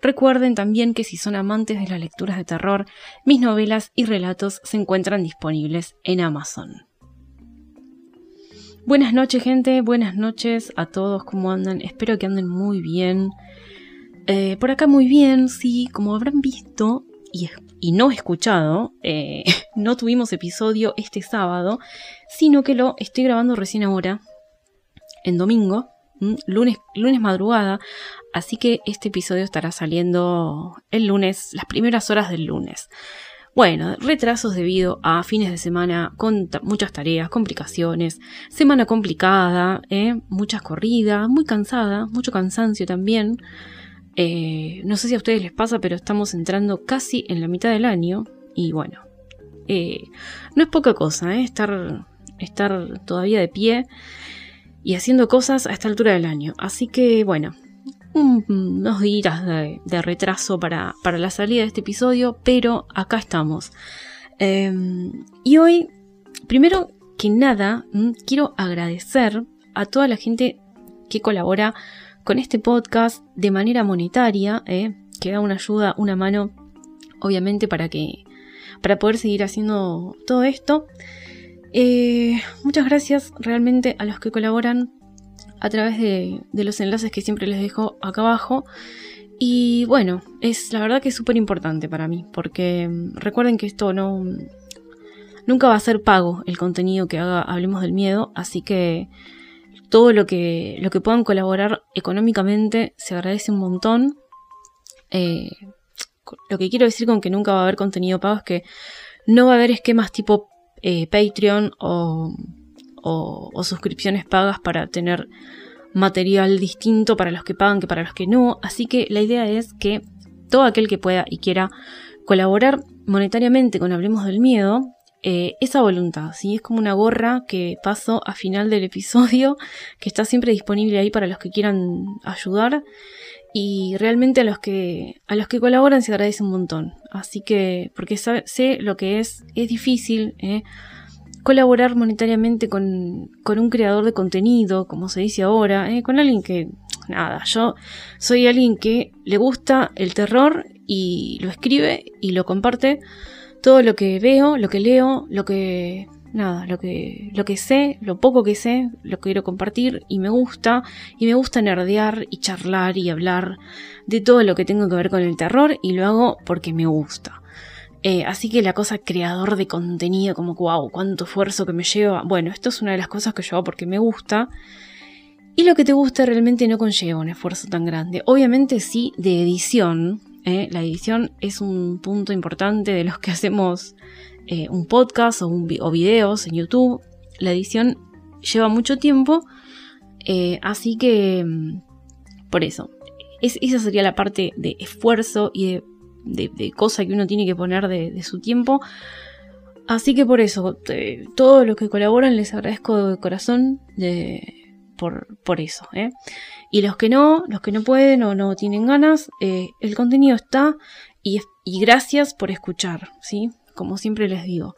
Recuerden también que si son amantes de las lecturas de terror, mis novelas y relatos se encuentran disponibles en Amazon. Buenas noches gente, buenas noches a todos, ¿cómo andan? Espero que anden muy bien. Eh, por acá muy bien, sí, como habrán visto y, no escuchado, eh, no tuvimos episodio este sábado, sino que lo estoy grabando recién ahora, en domingo, lunes, lunes madrugada, así que este episodio estará saliendo el lunes, las primeras horas del lunes. Bueno, retrasos debido a fines de semana con muchas tareas, complicaciones, semana complicada, ¿eh? muchas corridas, muy cansada, mucho cansancio también. Eh, no sé si a ustedes les pasa, pero estamos entrando casi en la mitad del año y bueno, eh, no es poca cosa estar, estar todavía de pie y haciendo cosas a esta altura del año. Así que bueno, unos días de, retraso para, la salida de este episodio, pero acá estamos. Em, y hoy, primero que nada, mm, quiero agradecer a toda la gente que colabora con este podcast de manera monetaria, eh, que da una ayuda, una mano, obviamente, para que para poder seguir haciendo todo esto. Eh, muchas gracias realmente a los que colaboran a través de, los enlaces que siempre les dejo acá abajo. Y bueno, es la verdad que es súper importante para mí, porque mm, recuerden que esto no... Nunca va a ser pago el contenido que haga Hablemos del Miedo, así que todo lo que, lo que puedan colaborar económicamente se agradece un montón. Eh, lo que quiero decir con que nunca va a haber contenido pago es que no va a haber esquemas tipo eh, Patreon o, suscripciones pagas para tener material distinto para los que pagan que para los que no. Así que la idea es que todo aquel que pueda y quiera colaborar monetariamente con Hablemos del Miedo, eh, esa voluntad, ¿sí? Es como una gorra que paso a final del episodio, que está siempre disponible ahí para los que quieran ayudar. Y realmente a los que, a los que colaboran se agradece un montón. Así que, porque sé lo que es, es difícil ¿eh? colaborar monetariamente con, con, un creador de contenido, como se dice ahora, ¿eh? con alguien que, nada, yo soy alguien que le gusta el terror y lo escribe y lo comparte. Todo lo que veo, lo que leo, lo que nada, lo que, lo que sé, lo poco que sé, lo quiero compartir y me gusta, y me gusta nerdear y charlar y hablar de todo lo que tengo que ver con el terror y lo hago porque me gusta. Eh, así que la cosa creador de contenido, como wow, cuánto esfuerzo que me lleva. Bueno, esto es una de las cosas que yo hago porque me gusta. Y lo que te gusta realmente no conlleva un esfuerzo tan grande. Obviamente sí, de edición. ¿eh? La edición es un punto importante de los que hacemos eh, un podcast o, un, videos en YouTube. La edición lleva mucho tiempo, eh, así que mm, por eso. esa sería la parte de esfuerzo y de, cosa que uno tiene que poner de, su tiempo. Así que por eso, todos los que colaboran les agradezco de corazón por, eso. ¿eh? Y los que no, los que no pueden o no tienen ganas, el contenido está y, y, gracias por escuchar, ¿sí? Como siempre les digo.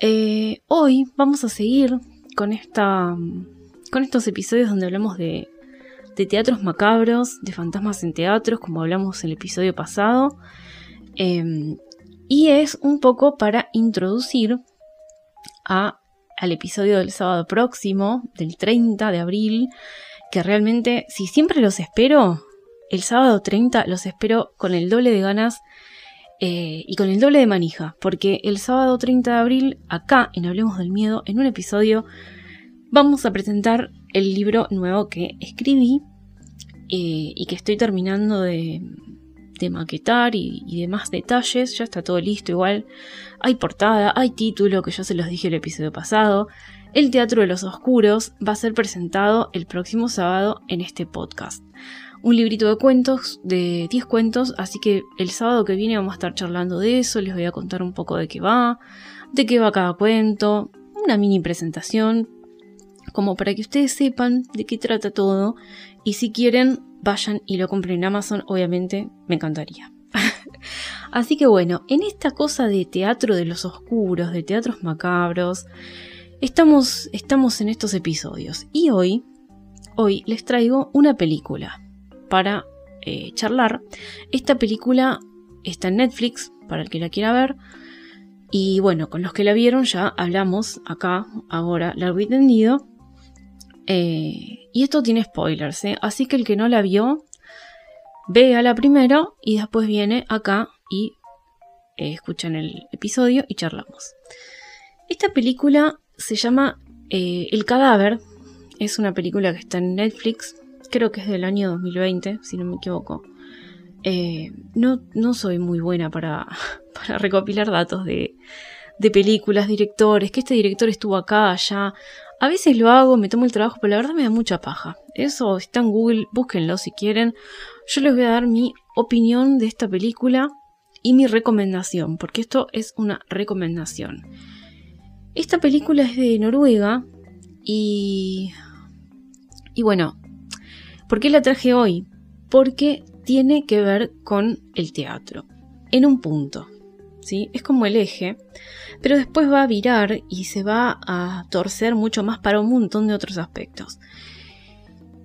Eh, hoy vamos a seguir con, esta, con estos episodios donde hablamos de, de teatros macabros, de fantasmas en teatros, como hablamos en el episodio pasado. Em, y es un poco para introducir al episodio del sábado próximo, del 30 de abril, que realmente, si siempre los espero, el sábado 30 los espero con el doble de ganas eh, y con el doble de manija, porque el sábado 30 de abril, acá en Hablemos del Miedo, en un episodio, vamos a presentar el libro nuevo que escribí eh, y que estoy terminando de, maquetar y, y, demás detalles. Ya está todo listo, igual. Hay portada, hay título, que ya se los dije el episodio pasado. El Teatro de los Oscuros va a ser presentado el próximo sábado en este podcast. Un librito de cuentos, de 10 cuentos, así que el sábado que viene vamos a estar charlando de eso, les voy a contar un poco de qué va, de qué va cada cuento, una mini presentación, como para que ustedes sepan de qué trata todo, y si quieren, vayan y lo compren en Amazon, obviamente me encantaría. Así que bueno, en esta cosa de teatro de los oscuros, de teatros macabros, estamos, estamos en estos episodios. Y hoy, hoy les traigo una película para eh, charlar. Esta película está en Netflix, para el que la quiera ver. Y bueno, con los que la vieron ya hablamos acá, ahora, largo y tendido. Eh, y esto tiene spoilers, ¿eh? así que el que no la vio, vea la primero y después viene acá y eh, escuchan el episodio y charlamos. Esta película se llama El cadáver. Es una película que está en Netflix. Creo que es del año 2020, si no me equivoco. Eh, no, no, soy muy buena para, recopilar datos de, de, películas, directores, que este director estuvo acá, allá. A veces lo hago, me tomo el trabajo, pero la verdad me da mucha paja. Eso está en Google, búsquenlo si quieren. Yo les voy a dar mi opinión de esta película y mi recomendación, porque esto es una recomendación. Esta película es de Noruega y... Y bueno, ¿por qué la traje hoy? Porque tiene que ver con el teatro, en un punto. ¿sí? Es como el eje, pero después va a virar y se va a torcer mucho más para un montón de otros aspectos.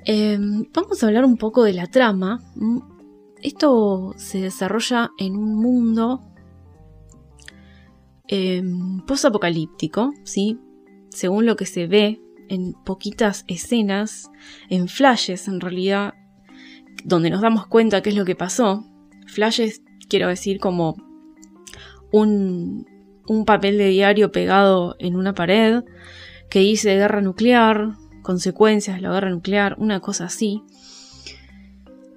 Em, vamos a hablar un poco de la trama. Mm, esto se desarrolla en un mundo em, post-apocalíptico, ¿sí? según lo que se ve en poquitas escenas, en flashes en realidad, donde nos damos cuenta qué es lo que pasó. Flashes, quiero decir, como un, un papel de diario pegado en una pared que dice guerra nuclear, consecuencias de la guerra nuclear, una cosa así.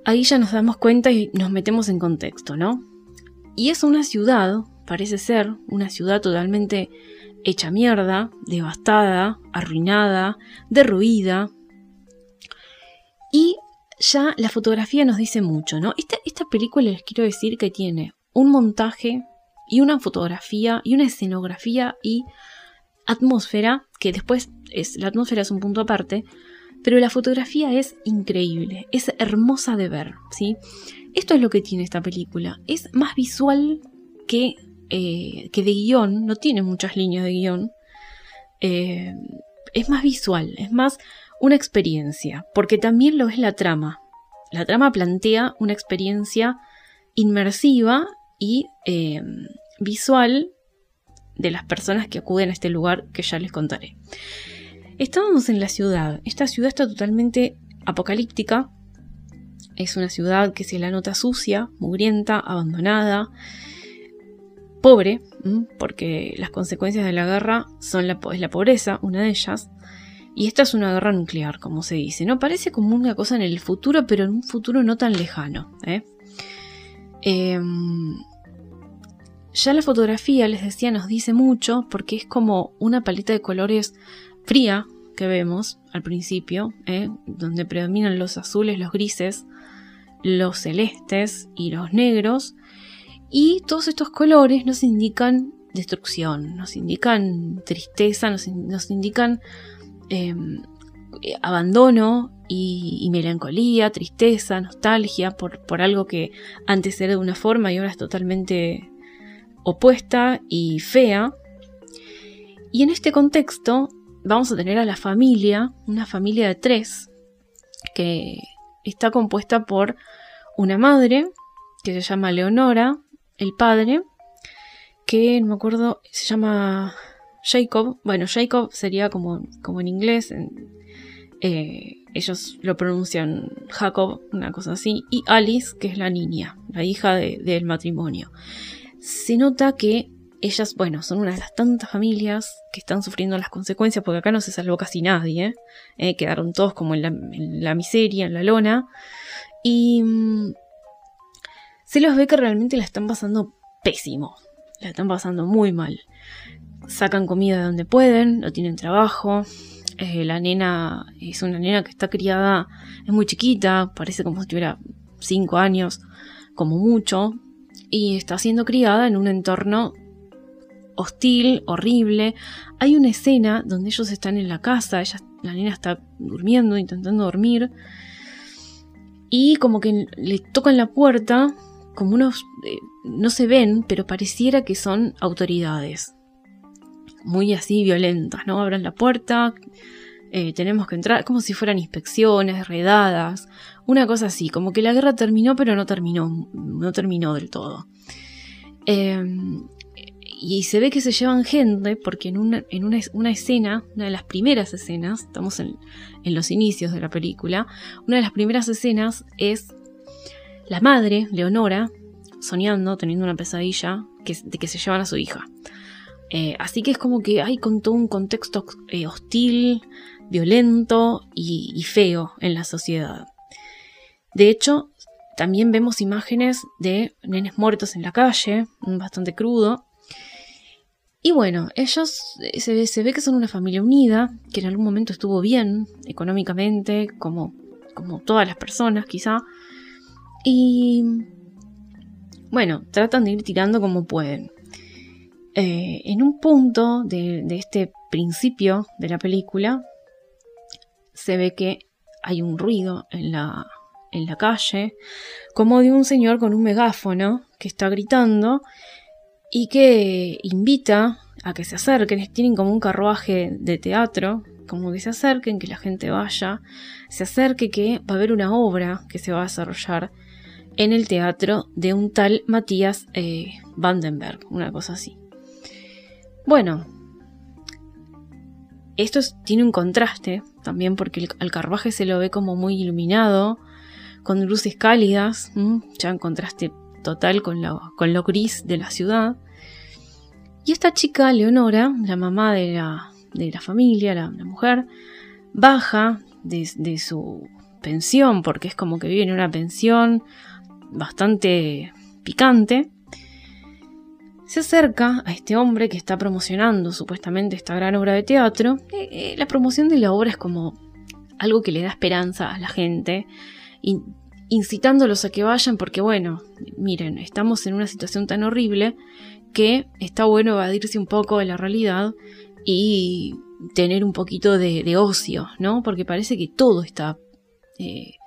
Ahí ya nos damos cuenta y nos metemos en contexto, ¿no? Y es una ciudad, parece ser, una ciudad totalmente hecha mierda, devastada, arruinada, derruida. Y ya la fotografía nos dice mucho, ¿no? Esta, esta película les quiero decir que tiene un montaje y una fotografía y una escenografía y atmósfera, que después es, la atmósfera es un punto aparte, pero la fotografía es increíble, es hermosa de ver, ¿sí? Esto es lo que tiene esta película, es más visual que, eh, que de guion, no tiene muchas líneas de guion, eh, es más visual, es más una experiencia, porque también lo es la trama. La trama plantea una experiencia inmersiva y eh, visual de las personas que acuden a este lugar que ya les contaré. Estábamos en la ciudad. Esta ciudad está totalmente apocalíptica. Es una ciudad que se la nota sucia, mugrienta, abandonada, pobre, porque las consecuencias de la guerra son la, es la pobreza, una de ellas. Y esta es una guerra nuclear, como se dice. No parece como una cosa en el futuro, pero en un futuro no tan lejano. ¿eh? Em, ya la fotografía, les decía, nos dice mucho porque es como una paleta de colores fría que vemos al principio, ¿eh? donde predominan los azules, los grises, los celestes y los negros. Y todos estos colores nos indican destrucción, nos indican tristeza, nos, indican em, abandono y, melancolía, tristeza, nostalgia por, por algo que antes era de una forma y ahora es totalmente opuesta y fea. Y en este contexto vamos a tener a la familia, una familia de tres, que está compuesta por una madre, que se llama Leonora, el padre, que no me acuerdo, se llama Jacob. Bueno, Jacob sería como, como en inglés, eh, ellos lo pronuncian Jacob, una cosa así, y Alice, que es la niña, la hija del matrimonio se nota que ellas, bueno, son una de las tantas familias que están sufriendo las consecuencias, porque acá no se salvó casi nadie, ¿eh? Quedaron todos como en la, miseria, en la lona, y mm, se los ve que realmente la están pasando pésimo, la están pasando muy mal. Sacan comida de donde pueden, no tienen trabajo, Eh, la nena es una nena que está criada, es muy chiquita, parece como si tuviera 5 años, como mucho, y está siendo criada en un entorno hostil, horrible. Hay una escena donde ellos están en la casa, ella, la nena está durmiendo, intentando dormir, y como que le tocan la puerta, como unos, eh, no se ven, pero pareciera que son autoridades. Muy así violentas, ¿no? Abran la puerta, eh, tenemos que entrar, como si fueran inspecciones, redadas, una cosa así, como que la guerra terminó, pero no terminó, no terminó del todo. Em, y se ve que se llevan gente, porque en, una, en una, escena, una de las primeras escenas, estamos en, los inicios de la película, una de las primeras escenas es la madre, Leonora, soñando, teniendo una pesadilla de que se llevan a su hija. Eh, así que es como que hay con todo un contexto eh, hostil, violento y, feo en la sociedad. De hecho, también vemos imágenes de nenes muertos en la calle, bastante crudo. Y bueno, ellos eh, se, ve que son una familia unida, que en algún momento estuvo bien económicamente, como, como todas las personas quizá. Y bueno, tratan de ir tirando como pueden. Eh, en un punto de, de, este principio de la película, se ve que hay un ruido en la, en la calle, como de un señor con un megáfono que está gritando y que invita a que se acerquen. Tienen como un carruaje de teatro, como que se acerquen, que la gente vaya, se acerque que va a haber una obra que se va a desarrollar en el teatro de un tal Matías eh, Vandenberg, una cosa así. Bueno, esto tiene un contraste también porque el, al carruaje se lo ve como muy iluminado, con luces cálidas, ya en contraste total con lo, con lo gris de la ciudad. Y esta chica, Leonora, la mamá de la, de la familia, la, mujer, baja de, de, su pensión, porque es como que vive en una pensión bastante picante, se acerca a este hombre que está promocionando supuestamente esta gran obra de teatro. Eh, eh, la promoción de la obra es como algo que le da esperanza a la gente, incitándolos a que vayan porque, bueno, miren, estamos en una situación tan horrible que está bueno evadirse un poco de la realidad y tener un poquito de, ocio, ¿no? Porque parece que todo está eh,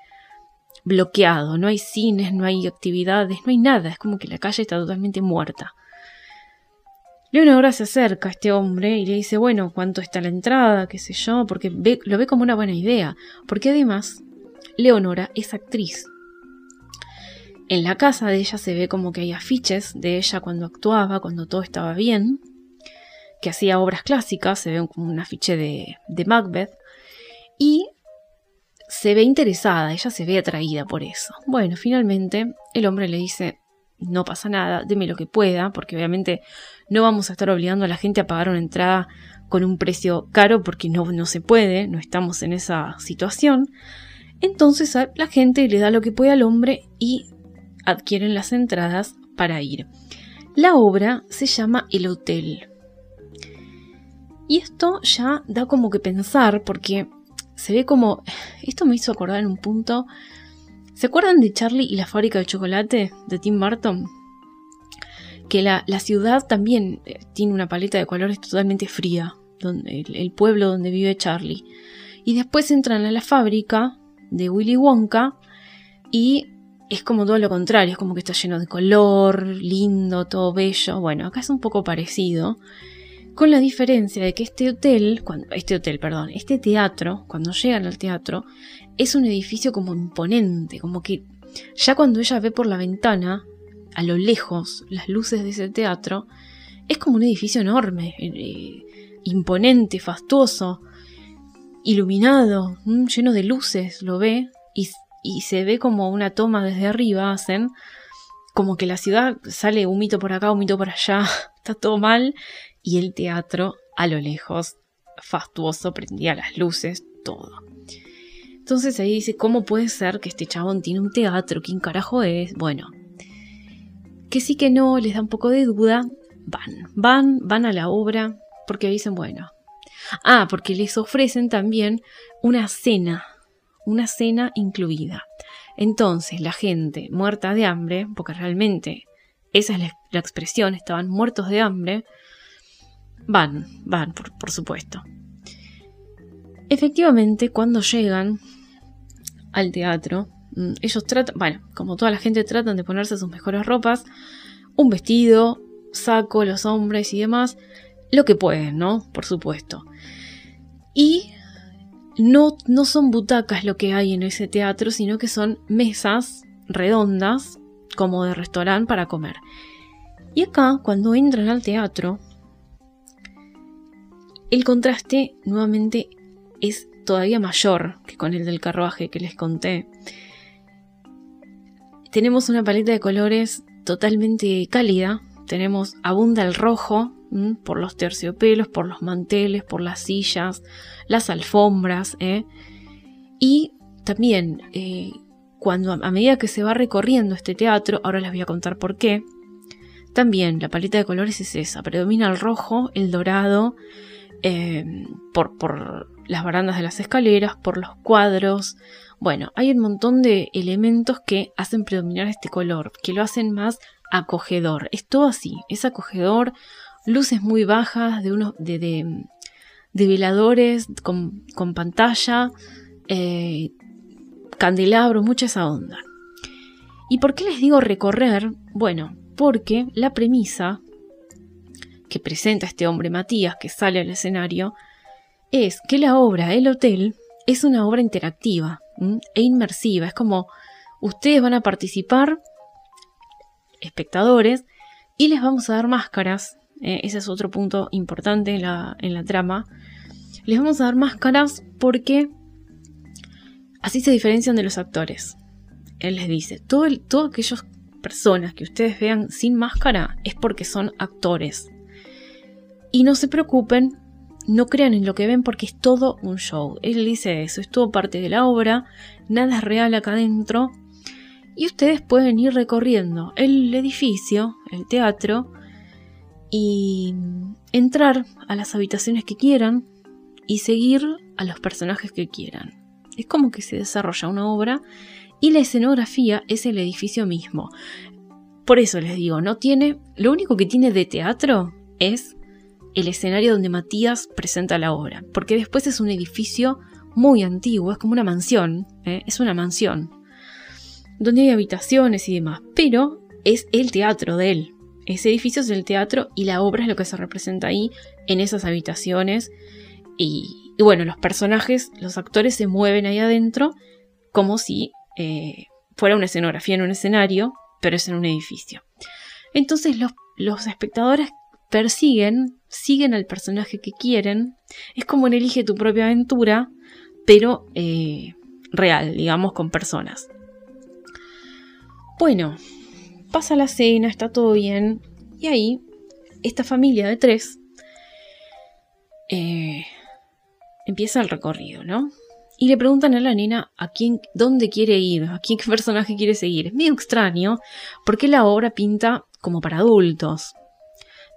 bloqueado, no hay cines, no hay actividades, no hay nada, es como que la calle está totalmente muerta. Leonora se acerca a este hombre y le dice, bueno, ¿cuánto está la entrada? qué sé yo, porque lo ve como una buena idea, porque además Leonora es actriz. En la casa de ella se ve como que hay afiches de ella cuando actuaba, cuando todo estaba bien, que hacía obras clásicas, se ve como un afiche de, de Macbeth, y se ve interesada, ella se ve atraída por eso. Bueno, finalmente el hombre le dice, no pasa nada, deme lo que pueda, porque obviamente no vamos a estar obligando a la gente a pagar una entrada con un precio caro porque no, no se puede, no estamos en esa situación. Entonces la gente le da lo que puede al hombre y adquieren las entradas para ir. La obra se llama El Hotel. Y esto ya da como que pensar porque se ve como... Esto me hizo acordar en un punto ¿Se acuerdan de Charlie y la fábrica de chocolate de Tim Burton? Que la, ciudad también eh, tiene una paleta de colores totalmente fría, donde, el, pueblo donde vive Charlie. Y después entran a la fábrica de Willy Wonka y es como todo lo contrario, es como que está lleno de color, lindo, todo bello. Bueno, acá es un poco parecido, con la diferencia de que este hotel, cuando, este hotel, perdón, este teatro, cuando llegan al teatro, es un edificio como imponente, como que ya cuando ella ve por la ventana, a lo lejos, las luces de ese teatro, es como un edificio enorme, eh, imponente, fastuoso, iluminado, mm, lleno de luces, lo ve, y, y se ve como una toma desde arriba, hacen, como que la ciudad sale un mito por acá, un mito por allá, está todo mal, y el teatro a lo lejos, fastuoso, prendía las luces, todo. Entonces ahí dice, ¿cómo puede ser que este chabón tiene un teatro? ¿Quién carajo es? Bueno, que sí que no, les da un poco de duda, van, van, van a la obra, porque dicen, bueno, Ah, porque les ofrecen también una cena, una cena incluida. Entonces la gente muerta de hambre, porque realmente esa es la, expresión, estaban muertos de hambre, van, van, por supuesto. Efectivamente, cuando llegan al teatro, mm, ellos tratan, bueno, como toda la gente tratan de ponerse sus mejores ropas, un vestido, saco, los hombres y demás, lo que pueden, ¿no? Por supuesto. Y no, no son butacas lo que hay en ese teatro, sino que son mesas redondas, como de restaurante para comer. Y acá, cuando entran al teatro, el contraste nuevamente es todavía mayor que con el del carruaje que les conté. Tenemos una paleta de colores totalmente cálida. Tenemos, abunda el rojo por los terciopelos, por los manteles, por las sillas, las alfombras. ¿eh? Y también, eh, cuando a medida que se va recorriendo este teatro, ahora les voy a contar por qué, también la paleta de colores es esa, predomina el rojo, el dorado, eh, por, las barandas de las escaleras, por los cuadros. Bueno, hay un montón de elementos que hacen predominar este color, que lo hacen más acogedor. Es todo así, es acogedor, luces muy bajas de unos de, de, veladores con, con pantalla, eh, candelabros, mucha esa onda. ¿Y por qué les digo recorrer? Bueno, porque la premisa que presenta este hombre Matías que sale al escenario es que la obra El Hotel es una obra interactiva e inmersiva. Es como ustedes van a participar, espectadores, y les vamos a dar máscaras. Eh, ese es otro punto importante en la, en la trama. Les vamos a dar máscaras porque así se diferencian de los actores. Él les dice, todo, todas aquellas personas que ustedes vean sin máscara es porque son actores. Y no se preocupen no crean en lo que ven porque es todo un show. Él dice eso, es todo parte de la obra, nada es real acá adentro. Y ustedes pueden ir recorriendo el edificio, el teatro, y entrar a las habitaciones que quieran y seguir a los personajes que quieran. Es como que se desarrolla una obra y la escenografía es el edificio mismo. Por eso les digo, no tiene, lo único que tiene de teatro es el escenario donde Matías presenta la obra, porque después es un edificio muy antiguo, es como una mansión, ¿eh? es una mansión, donde hay habitaciones y demás, pero es el teatro de él. Ese edificio es el teatro y la obra es lo que se representa ahí en esas habitaciones. Y, bueno, los personajes, los actores se mueven ahí adentro como si eh, fuera una escenografía en un escenario, pero es en un edificio. Entonces los, los espectadores persiguen, siguen al personaje que quieren. Es como en Elige tu propia aventura, pero eh, real, digamos, con personas. Bueno, pasa la cena, está todo bien. Y ahí, esta familia de tres eh, empieza el recorrido, ¿no? Y le preguntan a la nena a quién, dónde quiere ir, a quién qué personaje quiere seguir. Es medio extraño, porque la obra pinta como para adultos.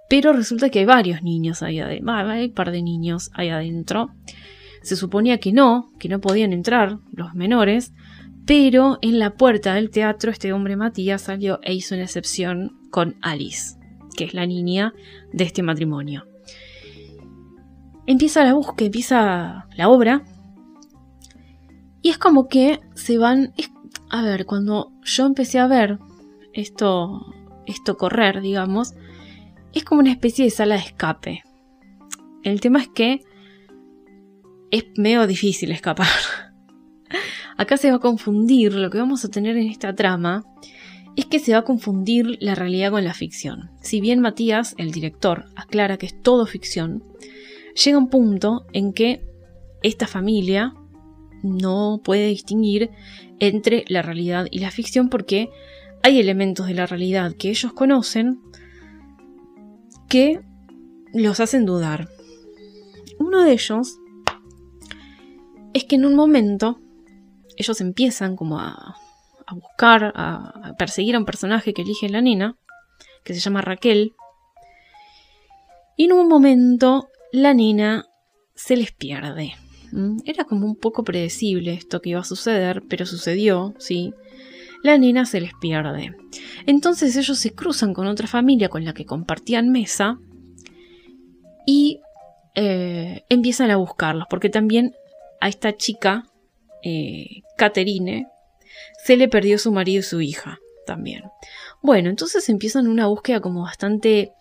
Pero resulta que hay varios niños ahí adentro. Hay un par de niños ahí adentro. Se suponía que no, que no podían entrar los menores. Pero en la puerta del teatro este hombre Matías salió e hizo una excepción con Alice, que es la niña de este matrimonio. Empieza la búsqueda, empieza la obra. Y es como que se van... a ver, cuando yo empecé a ver esto, esto correr, digamos, es como una especie de sala de escape. El tema es que es medio difícil escapar. Acá se va a confundir, lo que vamos a tener en esta trama es que se va a confundir la realidad con la ficción. Si bien Matías, el director, aclara que es todo ficción, llega un punto en que esta familia no puede distinguir entre la realidad y la ficción porque hay elementos de la realidad que ellos conocen, que los hacen dudar. Uno de ellos es que en un momento ellos empiezan como a, buscar, a, perseguir a un personaje que elige la nena, que se llama Raquel, y en un momento la nena se les pierde. Era como un poco predecible esto que iba a suceder, pero sucedió, sí. La nena se les pierde. Entonces ellos se cruzan con otra familia con la que compartían mesa y eh, empiezan a buscarlos, porque también a esta chica, eh, Caterine, se le perdió su marido y su hija también. Bueno, entonces empiezan una búsqueda como bastante,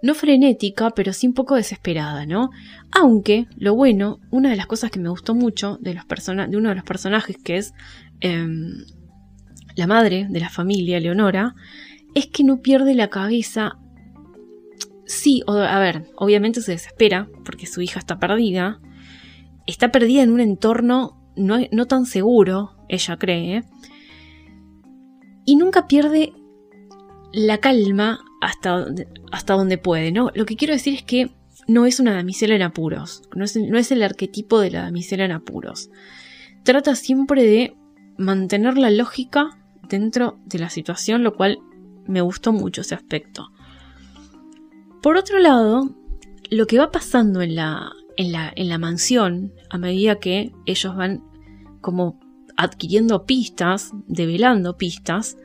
no frenética, pero sí un poco desesperada, ¿no? Aunque, lo bueno, una de las cosas que me gustó mucho de, los de uno de los personajes, que es em, la madre de la familia, Leonora, es que no pierde la cabeza. Sí, a ver, obviamente se desespera porque su hija está perdida. Está perdida en un entorno no, no tan seguro, ella cree. Y nunca pierde la calma hasta, hasta donde puede, ¿no? Lo que quiero decir es que no es una damisela en apuros, no es, no es el arquetipo de la damisela en apuros. Trata siempre de mantener la lógica dentro de la situación, lo cual me gustó mucho ese aspecto. Por otro lado, lo que va pasando en la, en la, en la mansión, a medida que ellos van como adquiriendo pistas, develando pistas,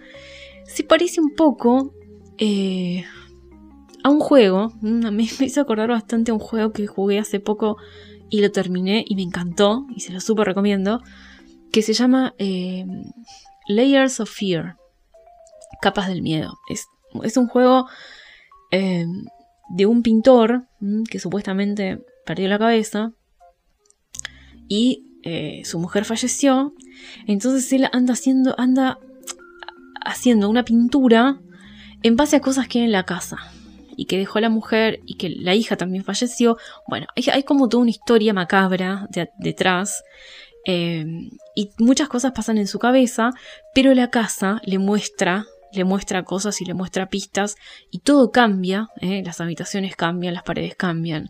se parece un poco eh, a un juego. Mm, me, hizo acordar bastante un juego que jugué hace poco y lo terminé y me encantó y se lo súper recomiendo. Que se llama eh, Layers of Fear. Capas del miedo. Es, un juego eh, de un pintor mm, que supuestamente perdió la cabeza y su mujer falleció. Entonces él anda haciendo, anda haciendo una pintura en base a cosas que hay en la casa y que dejó la mujer y que la hija también falleció. Bueno, hay, como toda una historia macabra detrás eh, y muchas cosas pasan en su cabeza, pero la casa le muestra, le muestra cosas y le muestra pistas y todo cambia, eh, las habitaciones cambian, las paredes cambian.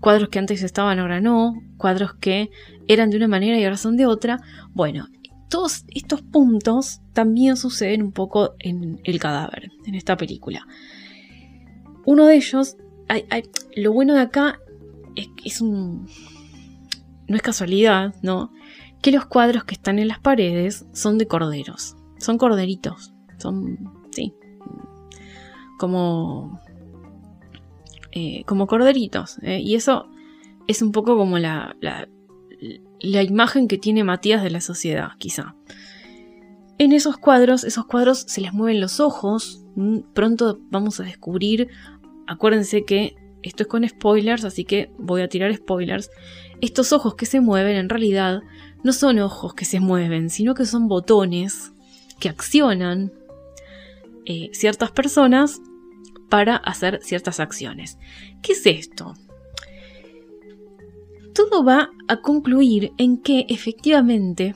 Cuadros que antes estaban ahora no, cuadros que eran de una manera y ahora son de otra. Bueno, todos estos puntos también suceden un poco en El cadáver, en esta película. Uno de ellos, lo bueno de acá es es un... No es casualidad, ¿no? Que los cuadros que están en las paredes son de corderos. Son corderitos. Son, sí. Como... Eh, como corderitos. ¿eh? y eso es un poco como la, la imagen que tiene Matías de la sociedad, quizá. En esos cuadros, esos cuadros se les mueven los ojos. Mm, pronto vamos a descubrir. Acuérdense que esto es con spoilers, así que voy a tirar spoilers. Estos ojos que se mueven en realidad no son ojos que se mueven, sino que son botones que accionan eh, ciertas personas para hacer ciertas acciones. ¿Qué es esto? todo va a concluir en que efectivamente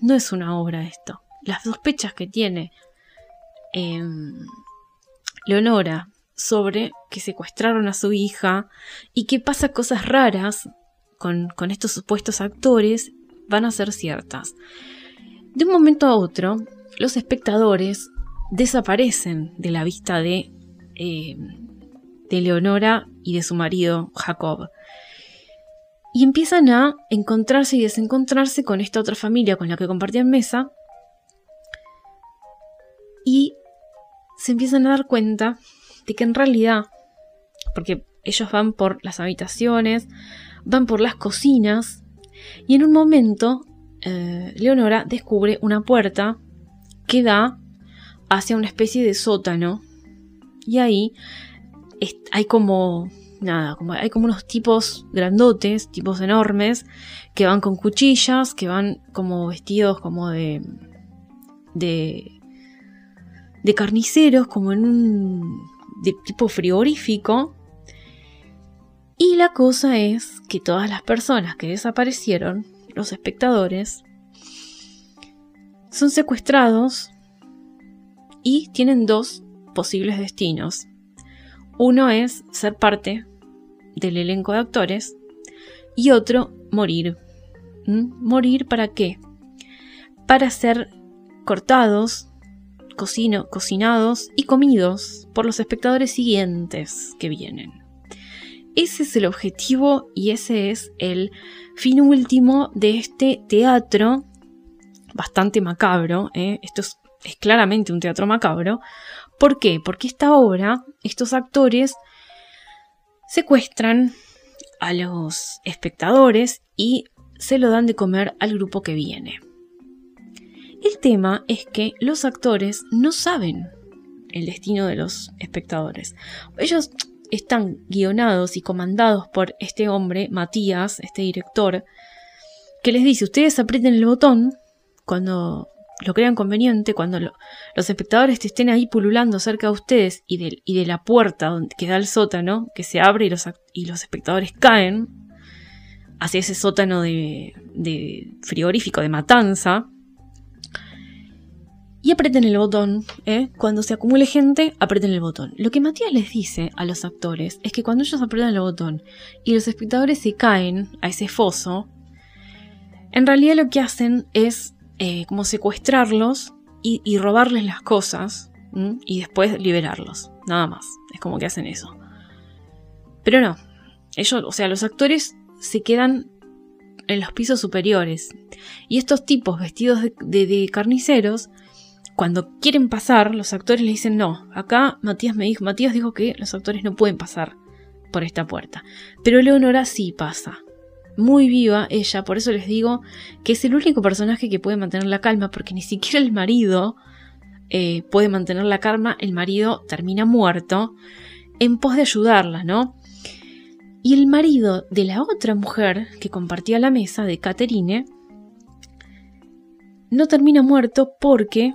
no es una obra esto. Las sospechas que tiene em, Leonora sobre que secuestraron a su hija y que pasa cosas raras con, estos supuestos actores van a ser ciertas. De un momento a otro, los espectadores desaparecen de la vista de, em, de Leonora y de su marido Jacob y empiezan a encontrarse y desencontrarse con esta otra familia con la que compartían mesa y se empiezan a dar cuenta de que en realidad, porque ellos van por las habitaciones, van por las cocinas y en un momento eh, Leonora descubre una puerta que da hacia una especie de sótano y ahí hay como nada, como, hay como unos tipos grandotes, tipos enormes, que van con cuchillas, que van como vestidos como de. de. de carniceros, como en un. de tipo frigorífico. Y la cosa es que todas las personas que desaparecieron, los espectadores, son secuestrados y tienen dos posibles destinos. Uno es ser parte del elenco de actores y otro morir. ¿Mm? ¿Morir para qué? Para ser cortados, cocinados y comidos por los espectadores siguientes que vienen. Ese es el objetivo y ese es el fin último de este teatro bastante macabro. ¿eh? Esto es, es claramente un teatro macabro. ¿Por qué? Porque esta obra, estos actores secuestran a los espectadores y se lo dan de comer al grupo que viene. El tema es que los actores no saben el destino de los espectadores. Ellos están guionados y comandados por este hombre, Matías, este director, que les dice, ustedes aprieten el botón cuando lo crean conveniente, cuando los espectadores estén ahí pululando cerca de ustedes y de, la puerta donde, que da el sótano, que se abre y los, espectadores caen hacia ese sótano de frigorífico, de matanza, y aprieten el botón, ¿eh? Cuando se acumule gente, aprieten el botón. Lo que Matías les dice a los actores es que cuando ellos apretan el botón y los espectadores se caen a ese foso, en realidad lo que hacen es eh, como secuestrarlos y, robarles las cosas y después liberarlos. Nada más. Es como que hacen eso. Pero no. Ellos, o sea, los actores se quedan en los pisos superiores. Y estos tipos vestidos de carniceros cuando quieren pasar, los actores le dicen no. Acá Matías me dijo, Matías dijo que los actores no pueden pasar por esta puerta. Pero Leonora sí pasa. Muy viva ella, por eso les digo que es el único personaje que puede mantener la calma, porque ni siquiera el marido eh, puede mantener la calma, el marido termina muerto en pos de ayudarla, ¿no? Y el marido de la otra mujer que compartía la mesa, de Caterine, no termina muerto porque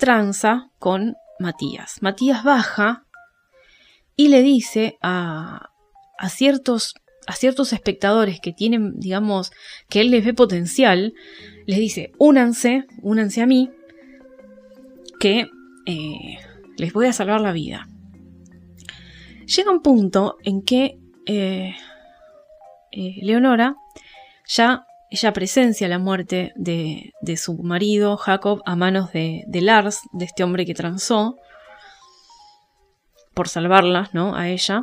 tranza con Matías. Matías baja y le dice a, ciertos, a ciertos espectadores que tienen, digamos, que él les ve potencial, les dice, únanse, únanse a mí, que eh, les voy a salvar la vida. Llega un punto en que eh, eh, Leonora ya ella presencia la muerte de, su marido Jacob a manos de, Lars, de este hombre que transó, por salvarla, ¿no? A ella.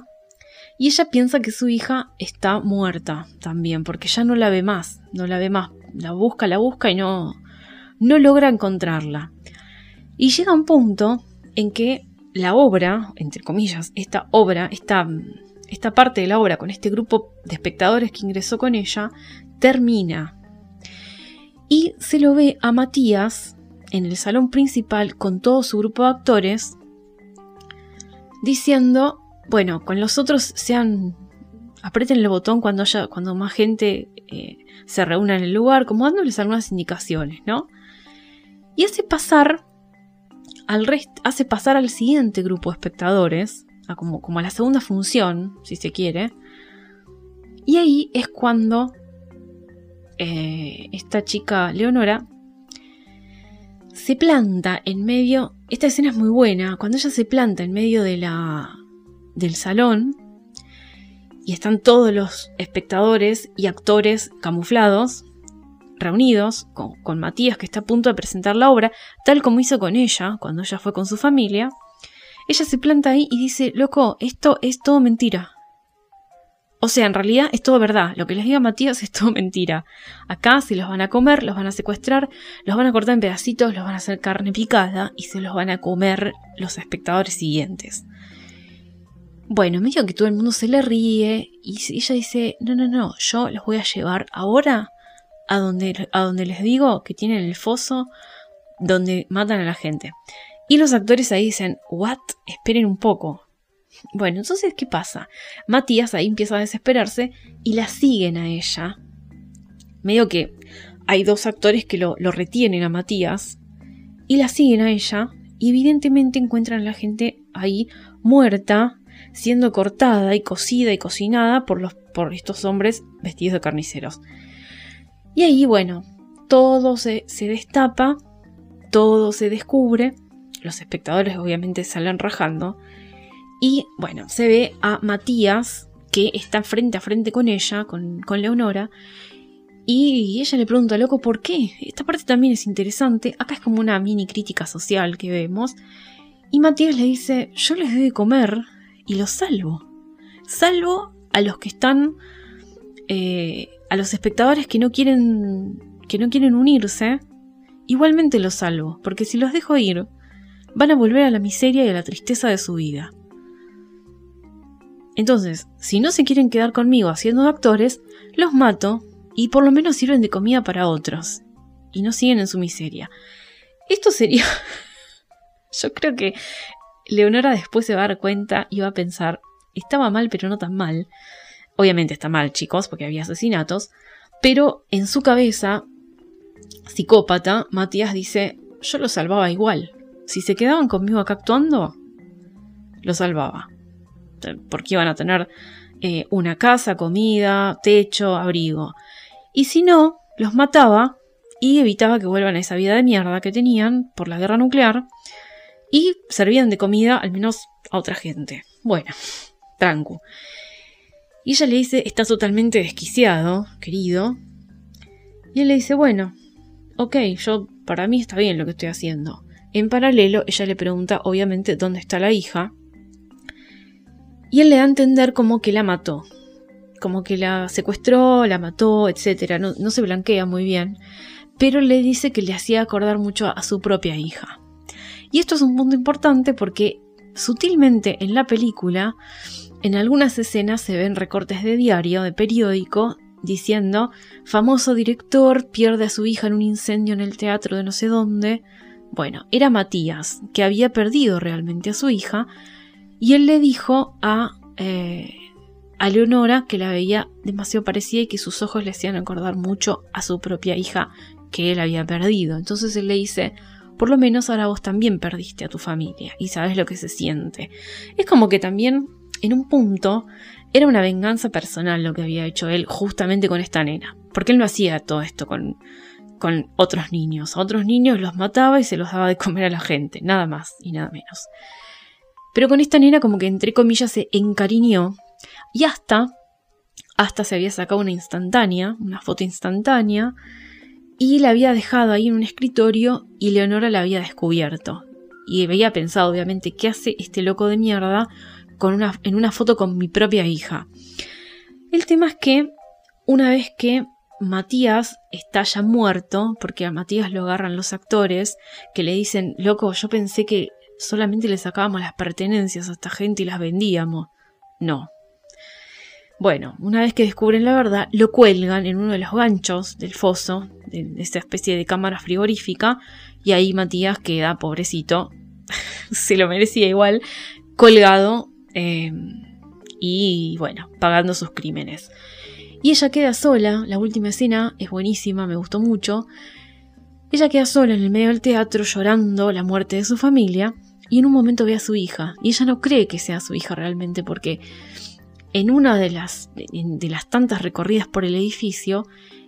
Y ella piensa que su hija está muerta también, porque ya no la ve más, no la ve más. La busca, la busca y no, no logra encontrarla. Y llega un punto en que la obra, entre comillas, esta obra, esta, esta parte de la obra con este grupo de espectadores que ingresó con ella, termina. Y se lo ve a Matías en el salón principal con todo su grupo de actores diciendo, bueno, con los otros sean, aprieten el botón cuando haya, cuando más gente eh, se reúna en el lugar, como dándoles algunas indicaciones, ¿no? Y hace pasar al hace pasar al siguiente grupo de espectadores, como, como a la segunda función, si se quiere. Y ahí es cuando eh, esta chica Leonora se planta en medio. Esta escena es muy buena. Cuando ella se planta en medio de la, del salón y están todos los espectadores y actores camuflados, reunidos con, con, Matías que está a punto de presentar la obra, tal como hizo con ella cuando ella fue con su familia. Ella se planta ahí y dice, loco, esto es todo mentira. O sea, en realidad es todo verdad. Lo que les diga Matías es todo mentira. Acá si los van a comer, los van a secuestrar, los van a cortar en pedacitos, los van a hacer carne picada y se los van a comer los espectadores siguientes. Bueno, medio que todo el mundo se le ríe y ella dice, no, no, no, yo los voy a llevar ahora a donde, a donde les digo que tienen el foso donde matan a la gente. Y los actores ahí dicen, what? Esperen un poco, bueno, entonces, ¿qué pasa? Matías ahí empieza a desesperarse y la siguen a ella. Medio que hay dos actores que lo, retienen a Matías y la siguen a ella y evidentemente encuentran a la gente ahí muerta, siendo cortada y cocida y cocinada por, los, estos hombres vestidos de carniceros. Y ahí, bueno, todo se destapa, todo se descubre, los espectadores obviamente salen rajando y bueno, se ve a Matías que está frente a frente con ella, con, Leonora. Y ella le pregunta, loco, ¿por qué? Esta parte también es interesante. Acá es como una mini crítica social que vemos. Y Matías le dice, yo les doy de comer y los salvo. Salvo a los que están, eh, a los espectadores que no quieren, que no quieren unirse, igualmente los salvo, porque si los dejo ir, van a volver a la miseria y a la tristeza de su vida. Entonces, si no se quieren quedar conmigo haciendo actores, los mato y por lo menos sirven de comida para otros. Y no siguen en su miseria. Esto sería... Yo creo que Leonora después se va a dar cuenta y va a pensar, estaba mal pero no tan mal. Obviamente está mal, chicos, porque había asesinatos. Pero en su cabeza, psicópata, Matías dice, yo lo salvaba igual. Si se quedaban conmigo acá actuando, lo salvaba. Porque iban a tener eh, una casa, comida, techo, abrigo. Y si no, los mataba y evitaba que vuelvan a esa vida de mierda que tenían por la guerra nuclear y servían de comida al menos a otra gente. Bueno, tranco. Y ella le dice, está totalmente desquiciado, querido. Y él le dice, bueno, ok, yo para mí está bien lo que estoy haciendo. En paralelo, ella le pregunta, obviamente, dónde está la hija. Y él le da a entender como que la mató. Como que la secuestró, la mató, etc. No, no se blanquea muy bien. Pero le dice que le hacía acordar mucho a su propia hija. Y esto es un punto importante porque sutilmente en la película, en algunas escenas se ven recortes de diario, de periódico, diciendo, famoso director pierde a su hija en un incendio en el teatro de no sé dónde. Bueno, era Matías, que había perdido realmente a su hija, y él le dijo a, eh, a Leonora que la veía demasiado parecida y que sus ojos le hacían acordar mucho a su propia hija que él había perdido. Entonces él le dice, por lo menos ahora vos también perdiste a tu familia y sabes lo que se siente. Es como que también, en un punto, era una venganza personal lo que había hecho él justamente con esta nena. Porque él no hacía todo esto con, con otros niños. A otros niños los mataba y se los daba de comer a la gente, nada más y nada menos. Pero con esta nena como que entre comillas se encariñó y hasta, hasta se había sacado una instantánea, una foto instantánea, y la había dejado ahí en un escritorio y Leonora la había descubierto. Y había pensado, obviamente, ¿qué hace este loco de mierda con una, en una foto con mi propia hija? El tema es que una vez que Matías está ya muerto, porque a Matías lo agarran los actores, que le dicen, loco, yo pensé que solamente le sacábamos las pertenencias a esta gente y las vendíamos. No, bueno, una vez que descubren la verdad, lo cuelgan en uno de los ganchos del foso, de esta especie de cámara frigorífica, y ahí Matías queda, pobrecito, se lo merecía igual, colgado eh, y bueno, pagando sus crímenes. Y ella queda sola, la última escena es buenísima, me gustó mucho. Ella queda sola en el medio del teatro llorando la muerte de su familia y en un momento ve a su hija y ella no cree que sea su hija realmente porque en una de las, de las tantas recorridas por el edificio,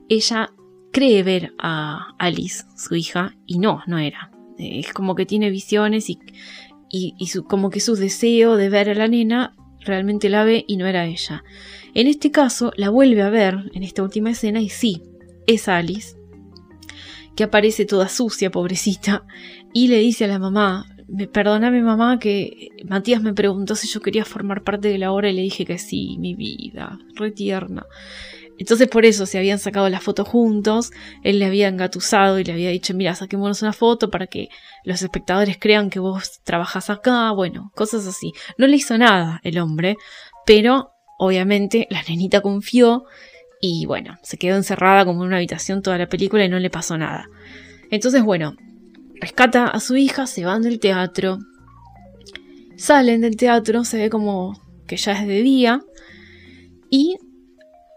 ella cree ver a Alice, su hija, y no, no era. Es como que tiene visiones y, y, como que su deseo de ver a la nena realmente la ve y no era ella. En este caso, la vuelve a ver en esta última escena y sí, es Alice, que aparece toda sucia, pobrecita, y le dice a la mamá, perdóname mamá que Matías me preguntó si yo quería formar parte de la obra y le dije que sí, mi vida, re tierna. Entonces por eso se habían sacado la foto juntos, él le había engatusado y le había dicho, mira, saquémonos una foto para que los espectadores crean que vos trabajas acá, bueno, cosas así. No le hizo nada el hombre, pero obviamente la nenita confió y bueno, se quedó encerrada como en una habitación toda la película y no le pasó nada. Entonces bueno, rescata a su hija, se van del teatro, salen del teatro, se ve como que ya es de día y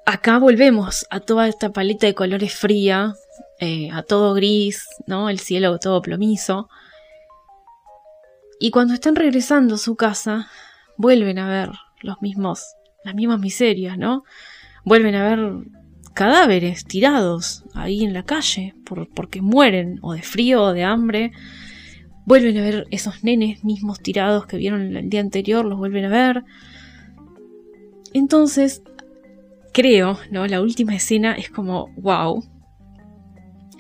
acá volvemos a toda esta paleta de colores fría, eh, a todo gris, ¿no? El cielo todo plomizo. Y cuando están regresando a su casa, vuelven a ver los mismos, las mismas miserias, ¿no? Vuelven a ver cadáveres tirados ahí en la calle porque mueren o de frío o de hambre. Vuelven a ver esos nenes mismos tirados que vieron el día anterior, los vuelven a ver. Entonces, creo, ¿no? La última escena es como, wow.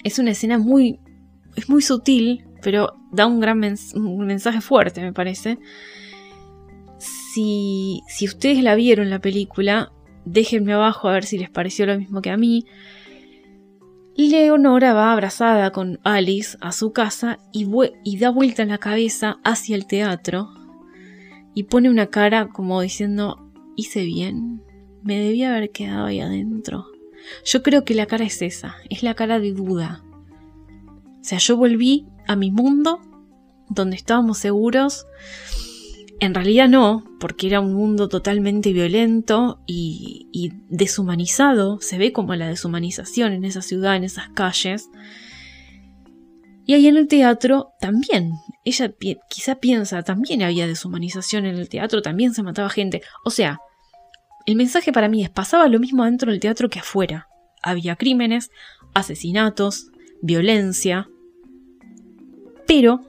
Es una escena muy, es muy sutil, pero da un gran mensaje fuerte, me parece. Si, si ustedes la vieron la película, déjenme abajo a ver si les pareció lo mismo que a mí. Leonora va abrazada con Alice a su casa y, y da vuelta la cabeza hacia el teatro y pone una cara como diciendo, hice bien, me debía haber quedado ahí adentro. Yo creo que la cara es esa, es la cara de duda. O sea, yo volví a mi mundo donde estábamos seguros. En realidad no, porque era un mundo totalmente violento y, deshumanizado. Se ve como la deshumanización en esa ciudad, en esas calles. Y ahí en el teatro también. Ella quizá piensa, también había deshumanización en el teatro, también se mataba gente. O sea, el mensaje para mí es, pasaba lo mismo dentro del teatro que afuera. Había crímenes, asesinatos, violencia. Pero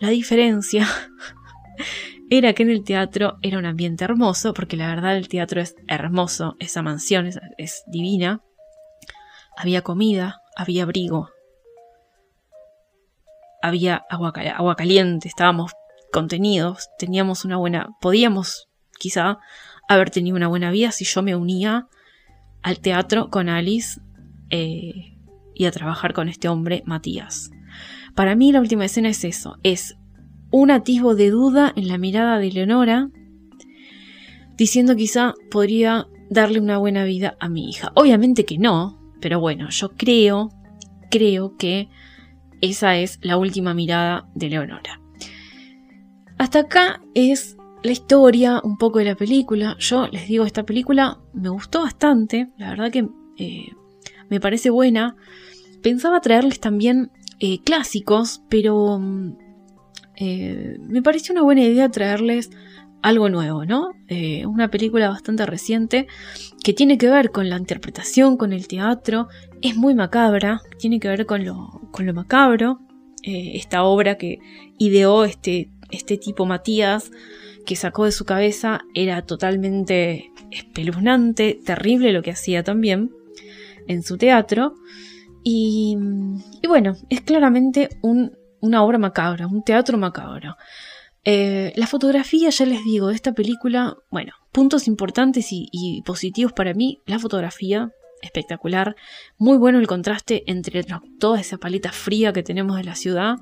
la diferencia era que en el teatro era un ambiente hermoso, porque la verdad el teatro es hermoso, esa mansión es, divina. Había comida, había abrigo, había agua, agua caliente, estábamos contenidos, teníamos una buena, podíamos quizá haber tenido una buena vida si yo me unía al teatro con Alice eh, y a trabajar con este hombre, Matías. Para mí la última escena es eso, es un atisbo de duda en la mirada de Leonora, diciendo quizá podría darle una buena vida a mi hija. Obviamente que no, pero bueno, yo creo, creo que esa es la última mirada de Leonora. Hasta acá es la historia, un poco de la película. Yo les digo, esta película me gustó bastante, la verdad que eh, me parece buena. Pensaba traerles también eh, clásicos, pero mm, eh, me pareció una buena idea traerles algo nuevo, ¿no? una película bastante reciente que tiene que ver con la interpretación, con el teatro, es muy macabra, tiene que ver con lo, macabro. esta obra que ideó este, este tipo Matías, que sacó de su cabeza era totalmente espeluznante, terrible lo que hacía también en su teatro. Y, bueno, es claramente una obra macabra, un teatro macabro. Eh, la fotografía, ya les digo, de esta película, bueno, puntos importantes y, positivos para mí, la fotografía, espectacular, muy bueno el contraste entre toda esa paleta fría que tenemos de la ciudad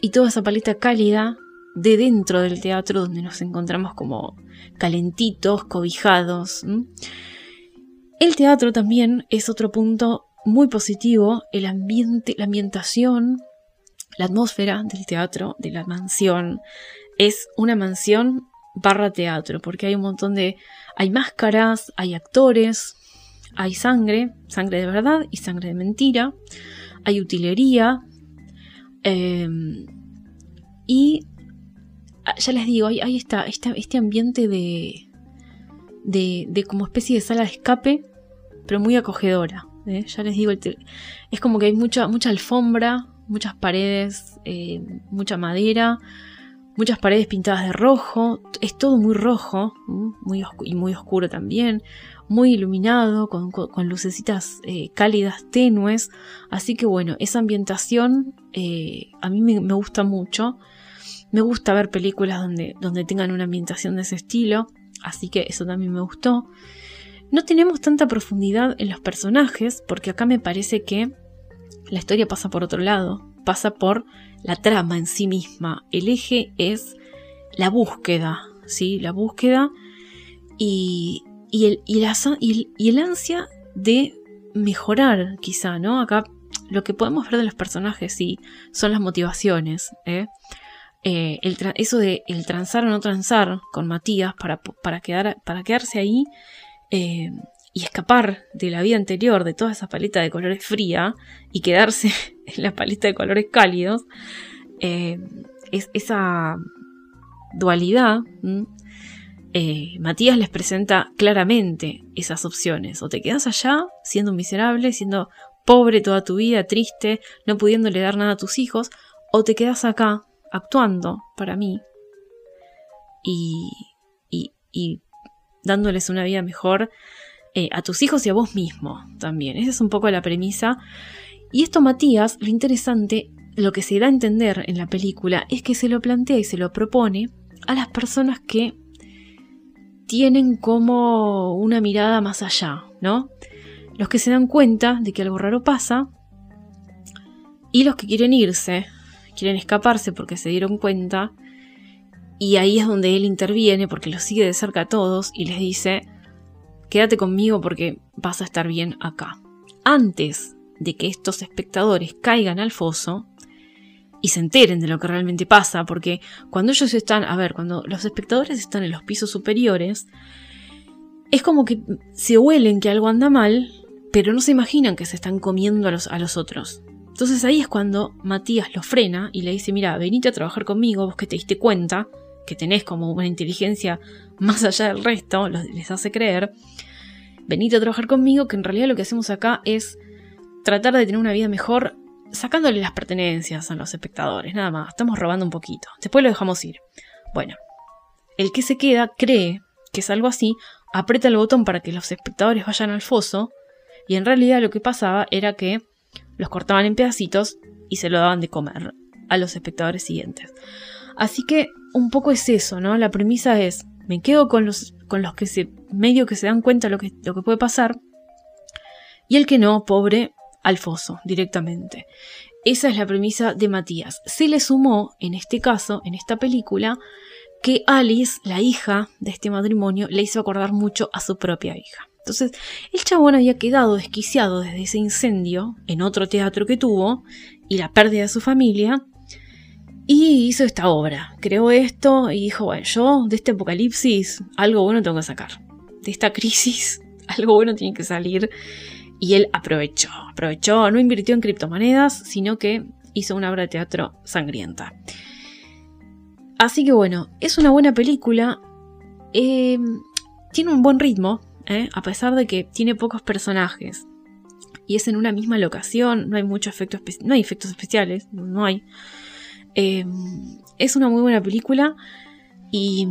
y toda esa paleta cálida de dentro del teatro donde nos encontramos como calentitos, cobijados. El teatro también es otro punto muy positivo, el ambiente, la ambientación, la atmósfera del teatro, de la mansión. Es una mansión barra teatro, porque hay un montón de... hay máscaras, hay actores, hay sangre, sangre de verdad y sangre de mentira, hay utilería, em, y Ah, ya les digo, ahí, está, este ambiente de, de, como especie de sala de escape, pero muy acogedora. ¿eh? Ya les digo, es como que hay mucha, mucha alfombra, muchas paredes, eh, mucha madera, muchas paredes pintadas de rojo, es todo muy rojo muy y muy oscuro también, muy iluminado, con, lucecitas eh, cálidas, tenues, así que bueno, esa ambientación a mí me, gusta mucho. Me gusta ver películas donde, donde tengan una ambientación de ese estilo, así que eso también me gustó. No tenemos tanta profundidad en los personajes, porque acá me parece que la historia pasa por otro lado, pasa por la trama en sí misma. El eje es la búsqueda, ¿sí? La búsqueda y, el, el ansia de mejorar, quizá, ¿no? Acá lo que podemos ver de los personajes, sí, son las motivaciones, ¿eh? Eh, eso de el transar o no transar con Matías para quedarse ahí eh, y escapar de la vida anterior, de toda esa paleta de colores fría y quedarse en la paleta de colores cálidos, eh, es esa dualidad. Matías les presenta claramente esas opciones. O te quedas allá siendo miserable, siendo pobre toda tu vida, triste, no pudiéndole dar nada a tus hijos, o te quedas acá actuando para mí y, y, dándoles una vida mejor eh, a tus hijos y a vos mismo también. Esa es un poco la premisa. Y esto Matías, lo interesante, lo que se da a entender en la película es que se lo plantea y se lo propone a las personas que tienen como una mirada más allá, ¿no? Los que se dan cuenta de que algo raro pasa y los que quieren irse, quieren escaparse porque se dieron cuenta y ahí es donde él interviene porque los sigue de cerca a todos y les dice, quédate conmigo porque vas a estar bien acá. Antes de que estos espectadores caigan al foso y se enteren de lo que realmente pasa, porque cuando ellos están, a ver, cuando los espectadores están en los pisos superiores, es como que se huelen que algo anda mal, pero no se imaginan que se están comiendo a los, a los otros. Entonces ahí es cuando Matías lo frena y le dice, mira, venite a trabajar conmigo, vos que te diste cuenta, que tenés como una inteligencia más allá del resto, les hace creer, venite a trabajar conmigo, que en realidad lo que hacemos acá es tratar de tener una vida mejor sacándole las pertenencias a los espectadores, nada más, estamos robando un poquito, después lo dejamos ir. Bueno, el que se queda cree que es algo así, aprieta el botón para que los espectadores vayan al foso, y en realidad lo que pasaba era que los cortaban en pedacitos y se lo daban de comer a los espectadores siguientes. Así que un poco es eso, ¿no? La premisa es, me quedo con los, con los que se, medio que se dan cuenta lo que, lo que puede pasar, y el que no, pobre, al foso, directamente. Esa es la premisa de Matías. Se le sumó, en este caso, en esta película, que Alice, la hija de este matrimonio, le hizo acordar mucho a su propia hija. Entonces, el chabón había quedado desquiciado desde ese incendio en otro teatro que tuvo y la pérdida de su familia, y hizo esta obra, creó esto y dijo, bueno, yo de este apocalipsis algo bueno tengo que sacar. De esta crisis algo bueno tiene que salir. Y él aprovechó, aprovechó, no invirtió en criptomonedas, sino que hizo una obra de teatro sangrienta. Así que bueno, es una buena película. Eh, tiene un buen ritmo, eh, a pesar de que tiene pocos personajes. Y es en una misma locación, no hay muchos efectos, no hay efectos especiales, no hay. Em, es una muy buena película. Y,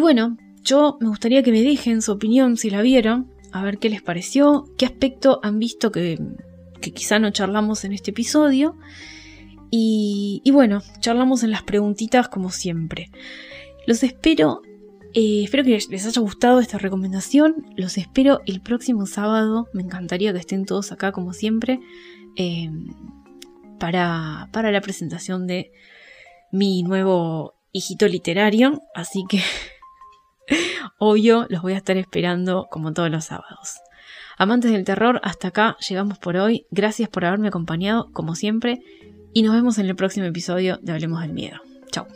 bueno, yo me gustaría que me dejen su opinión si la vieron, a ver qué les pareció, qué aspecto han visto que, quizá no charlamos en este episodio. Y, bueno, charlamos en las preguntitas como siempre. Los espero, eh, espero que les haya gustado esta recomendación. Los espero el próximo sábado. Me encantaría que estén todos acá como siempre. Em, para, para la presentación de mi nuevo hijito literario, así que obvio los voy a estar esperando como todos los sábados. Amantes del terror, hasta acá llegamos por hoy. Gracias por haberme acompañado, como siempre, y nos vemos en el próximo episodio de Hablemos del Miedo. Chao.